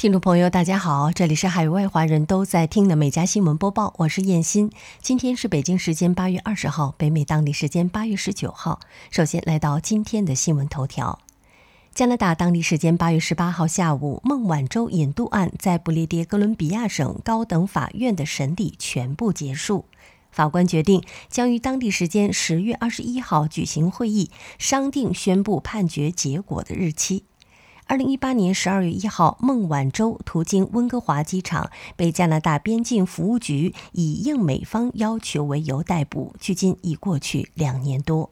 听众朋友，大家好，这里是海外华人都在听的每家新闻播报，我是燕欣。今天是北京时间八月二十号，北美当地时间八月十九号。首先来到今天的新闻头条：加拿大当地时间八月十八号下午，孟晚舟引渡案在不列颠哥伦比亚省高等法院的审理全部结束，法官决定将于当地时间十月二十一号举行会议，商定宣布判决结果的日期。二零一八年十二月一号，孟晚舟途经温哥华机场，被加拿大边境服务局以应美方要求为由逮捕，距今已过去两年多。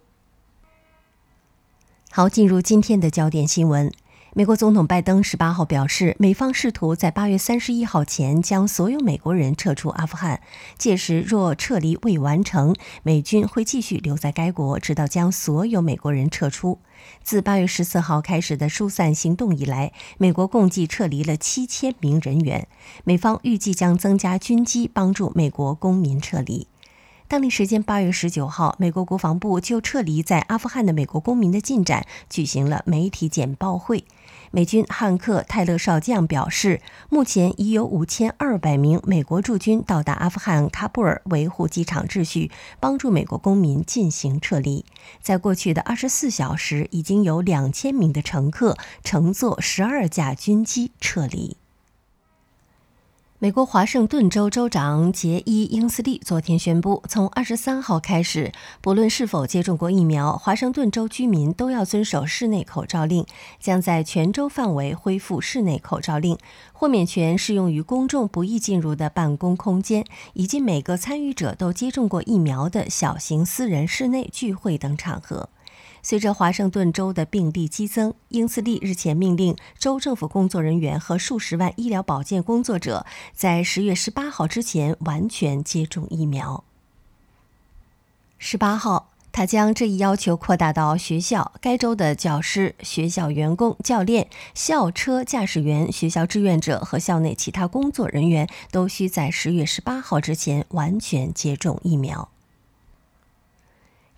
好，进入今天的焦点新闻。美国总统拜登十八号表示，美方试图在八月三十一号前将所有美国人撤出阿富汗，届时若撤离未完成，美军会继续留在该国，直到将所有美国人撤出。自八月十四号开始的疏散行动以来，美国共计撤离了七千名人员。美方预计将增加军机，帮助美国公民撤离。当地时间八月十九号，美国国防部就撤离在阿富汗的美国公民的进展举行了媒体简报会。美军汉克·泰勒少将表示，目前已有五千二百名美国驻军到达阿富汗喀布尔，维护机场秩序，帮助美国公民进行撤离。在过去的二十四小时，已经有两千名的乘客乘坐十二架军机撤离。美国华盛顿州州长杰伊·英斯利昨天宣布，从二十三号开始，不论是否接种过疫苗，华盛顿州居民都要遵守室内口罩令，将在全州范围恢复室内口罩令，豁免权适用于公众不易进入的办公空间，以及每个参与者都接种过疫苗的小型私人室内聚会等场合。随着华盛顿州的病例激增，英斯利日前命令州政府工作人员和数十万医疗保健工作者在十月十八号之前完全接种疫苗。十八号，他将这一要求扩大到学校。该州的教师、学校员工、教练、校车驾驶员、学校志愿者和校内其他工作人员都需在十月十八号之前完全接种疫苗。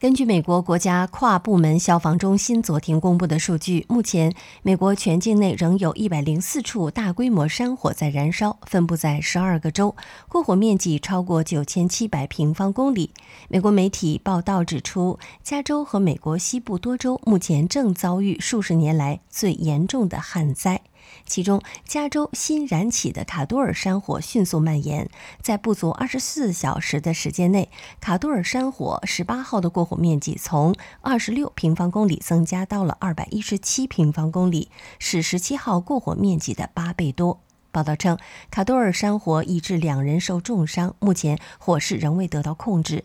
根据美国国家跨部门消防中心昨天公布的数据，目前美国全境内仍有一百零四处大规模山火在燃烧，分布在十二个州，过火面积超过九千七百平方公里。美国媒体报道指出，加州和美国西部多州目前正遭遇数十年来最严重的旱灾。其中，加州新燃起的卡多尔山火迅速蔓延，在不足二十四小时的时间内，卡多尔山火十八号的过火面积从二十六平方公里增加到了二百一十七平方公里，是十七号过火面积的八倍多。报道称，卡多尔山火已致两人受重伤，目前火势仍未得到控制。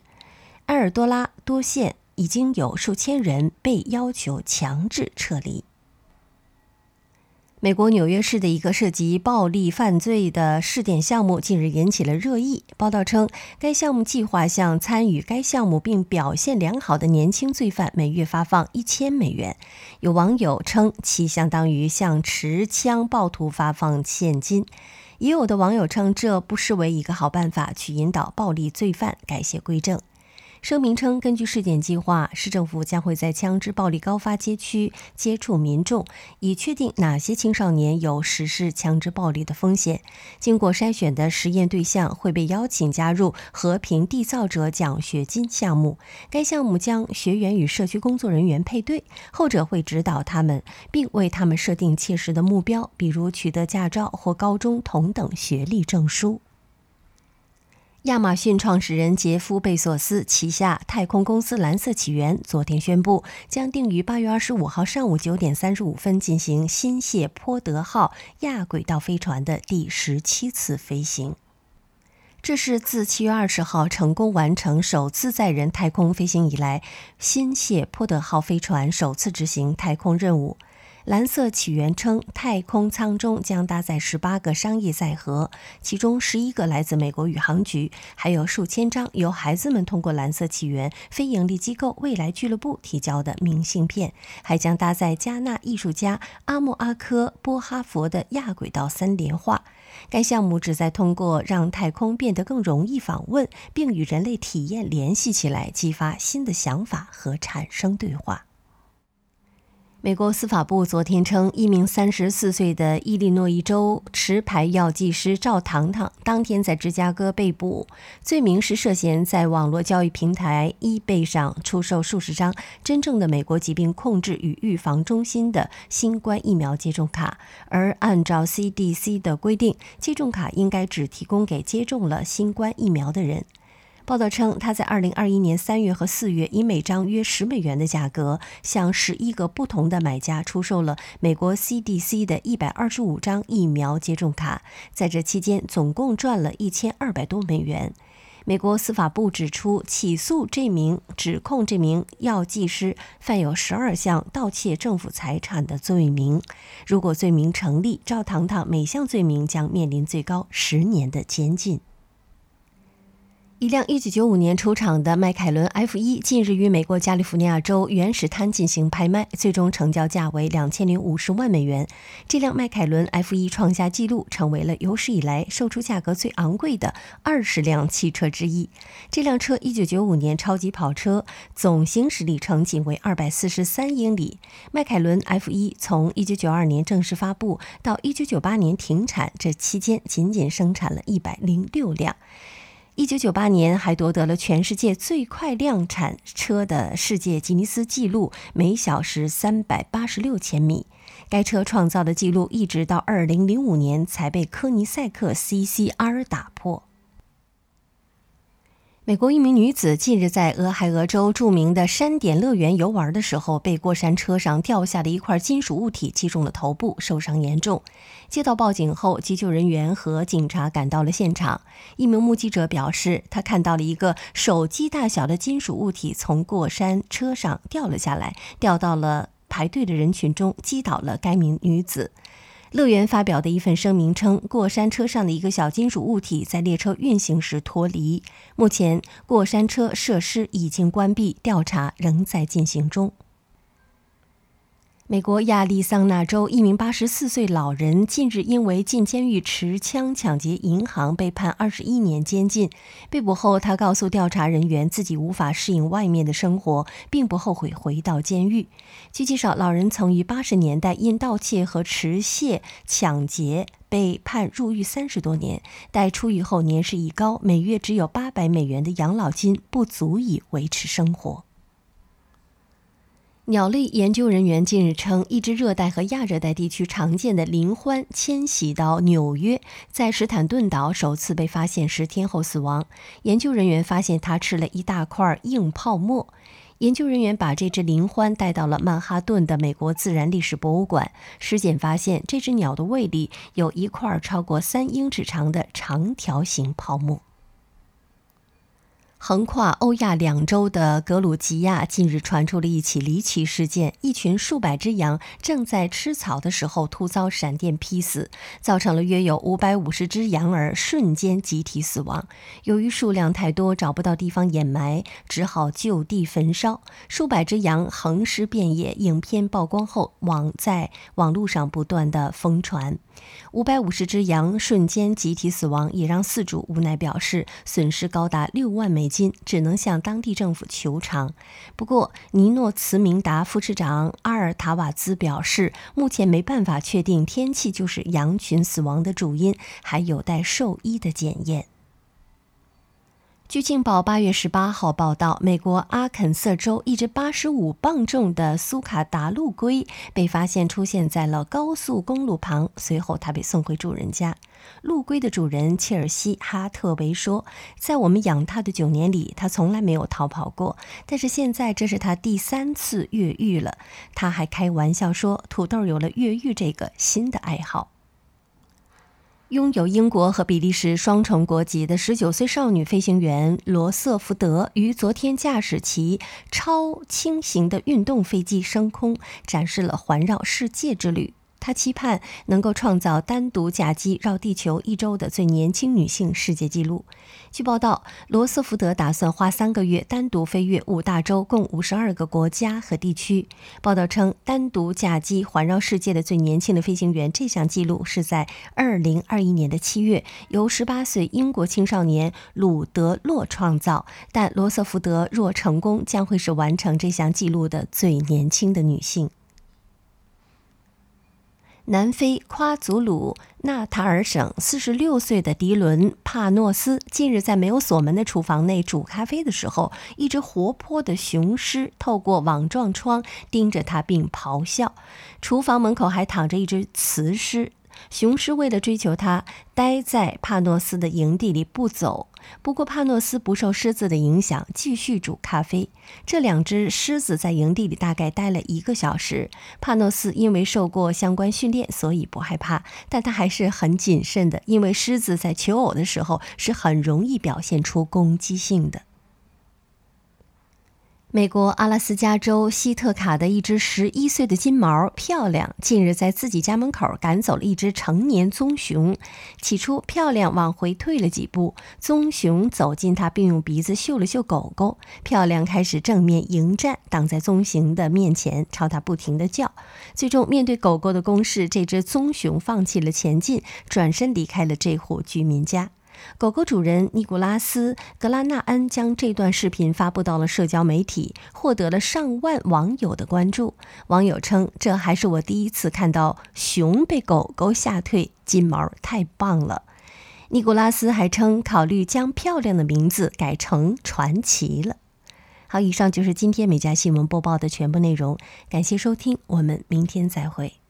埃尔多拉多县已经有数千人被要求强制撤离。美国纽约市的一个涉及暴力犯罪的试点项目近日引起了热议。报道称，该项目计划向参与该项目并表现良好的年轻罪犯每月发放一千美元。有网友称，其相当于向持枪暴徒发放现金。也有的网友称，这不失为一个好办法，去引导暴力罪犯改邪归正。声明称，根据试点计划，市政府将会在枪支暴力高发街区接触民众，以确定哪些青少年有实施枪支暴力的风险。经过筛选的实验对象会被邀请加入和平缔造者奖学金项目。该项目将学员与社区工作人员配对，后者会指导他们，并为他们设定切实的目标，比如取得驾照或高中同等学历证书。亚马逊创始人杰夫·贝索斯旗下太空公司蓝色起源昨天宣布，将定于八月二十五号上午九点三十五分进行新谢泼德号亚轨道飞船的第十七次飞行。这是自七月二十号成功完成首次载人太空飞行以来，新谢泼德号飞船首次执行太空任务。蓝色起源称，太空舱中将搭载十八个商业载荷，其中十一个来自美国宇航局，还有数千张由孩子们通过蓝色起源非营利机构未来俱乐部提交的明信片，还将搭载加纳艺术家阿莫阿科波哈佛的亚轨道三联画。该项目旨在通过让太空变得更容易访问，并与人类体验联系起来，激发新的想法和产生对话。美国司法部昨天称，一名三十四岁的伊利诺伊州持牌药剂师赵糖糖当天在芝加哥被捕，罪名是涉嫌在网络交易平台 eBay 上出售数十张真正的美国疾病控制与预防中心的新冠疫苗接种卡。而按照 CDC 的规定，接种卡应该只提供给接种了新冠疫苗的人。报道称，他在2021年3月和4月以每张约十美元的价格，向十一个不同的买家出售了美国 CDC 的125张疫苗接种卡。在这期间，总共赚了一千二百多美元。美国司法部指出，起诉这名指控这名药剂师犯有十二项盗窃政府财产的罪名。如果罪名成立，赵糖糖每项罪名将面临最高十年的监禁。一辆1995年出厂的迈凯伦 F1 近日于美国加利福尼亚州原始滩进行拍卖，最终成交价为2050万美元。这辆迈凯伦 F1 创下纪录，成为了有史以来售出价格最昂贵的二十辆汽车之一。这辆车1995年超级跑车，总行驶里程仅为243英里。迈凯伦 F1 从1992年正式发布到1998年停产，这期间仅仅生产了一百零六辆。一九九八年还夺得了全世界最快量产车的世界吉尼斯纪录，每小时三百八十六千米。该车创造的纪录一直到二零零五年才被科尼赛克 CCR 打破。美国一名女子近日在俄亥俄州著名的山点乐园游玩的时候，被过山车上掉下的一块金属物体击中了头部，受伤严重。接到报警后，急救人员和警察赶到了现场。一名目击者表示，他看到了一个手机大小的金属物体从过山车上掉了下来，掉到了排队的人群中，击倒了该名女子。乐园发表的一份声明称，过山车上的一个小金属物体在列车运行时脱离。目前，过山车设施已经关闭，调查仍在进行中。美国亚利桑那州一名八十四岁老人近日因为进监狱持枪抢劫银行被判二十一年监禁。被捕后，他告诉调查人员自己无法适应外面的生活，并不后悔回到监狱。据介绍，老人曾于八十年代因盗窃和持械抢劫被判入狱三十多年，待出狱后年事已高，每月只有八百美元的养老金不足以维持生活。鸟类研究人员近日称，一只热带和亚热带地区常见的林獾迁徙到纽约，在史坦顿岛首次被发现十天后死亡。研究人员发现它吃了一大块硬泡沫。研究人员把这只林獾带到了曼哈顿的美国自然历史博物馆，尸检发现这只鸟的胃里有一块超过三英尺长的长条形泡沫。横跨欧亚两洲的格鲁吉亚近日传出了一起离奇事件：一群数百只羊正在吃草的时候，突遭闪电劈死，造成了约有五百五十只羊儿瞬间集体死亡。由于数量太多，找不到地方掩埋，只好就地焚烧。数百只羊横尸遍野，影片曝光后，网在网络上不断的疯传。五百五十只羊瞬间集体死亡，也让饲主无奈表示，损失高达六万美金，只能向当地政府求偿。不过，尼诺茨明达副市长阿尔塔瓦兹表示，目前没办法确定天气就是羊群死亡的主因，还有待兽医的检验。据《镜报》八月十八号报道，美国阿肯色州一只八十五磅重的苏卡达陆龟被发现出现在了高速公路旁，随后它被送回主人家。陆龟的主人切尔西·哈特维说：“在我们养它的九年里，它从来没有逃跑过，但是现在这是它第三次越狱了。”他还开玩笑说：“土豆有了越狱这个新的爱好。”拥有英国和比利时双重国籍的十九岁少女飞行员罗瑟福德于昨天驾驶其超轻型的运动飞机升空，展示了环绕世界之旅。他期盼能够创造单独驾机绕地球一周的最年轻女性世界纪录。据报道，罗斯福德打算花三个月单独飞越五大洲，共五十二个国家和地区。报道称，单独驾机环绕世界的最年轻的飞行员这项纪录是在二零二一年的七月由十八岁英国青少年鲁德洛创造。但罗斯福德若成功，将会是完成这项纪录的最年轻的女性。南非夸祖鲁纳塔尔省四十六岁的迪伦·帕诺斯近日在没有锁门的厨房内煮咖啡的时候，一只活泼的雄狮透过网状窗盯着他并咆哮。厨房门口还躺着一只雌狮。雄狮为了追求他，待在帕诺斯的营地里不走。不过帕诺斯不受狮子的影响，继续煮咖啡。这两只狮子在营地里大概待了一个小时。帕诺斯因为受过相关训练，所以不害怕，但他还是很谨慎的，因为狮子在求偶的时候是很容易表现出攻击性的。美国阿拉斯加州希特卡的一只十一岁的金毛漂亮，近日在自己家门口赶走了一只成年棕熊。起初，漂亮往回退了几步，棕熊走近它，并用鼻子嗅了嗅狗狗。漂亮开始正面迎战，挡在棕熊的面前，朝它不停地叫。最终，面对狗狗的攻势，这只棕熊放弃了前进，转身离开了这户居民家。狗狗主人尼古拉斯·格拉纳恩将这段视频发布到了社交媒体，获得了上万网友的关注。网友称：“这还是我第一次看到熊被狗狗吓退，金毛太棒了。”尼古拉斯还称，考虑将漂亮的名字改成传奇了。好，以上就是今天美家新闻播报的全部内容，感谢收听，我们明天再会。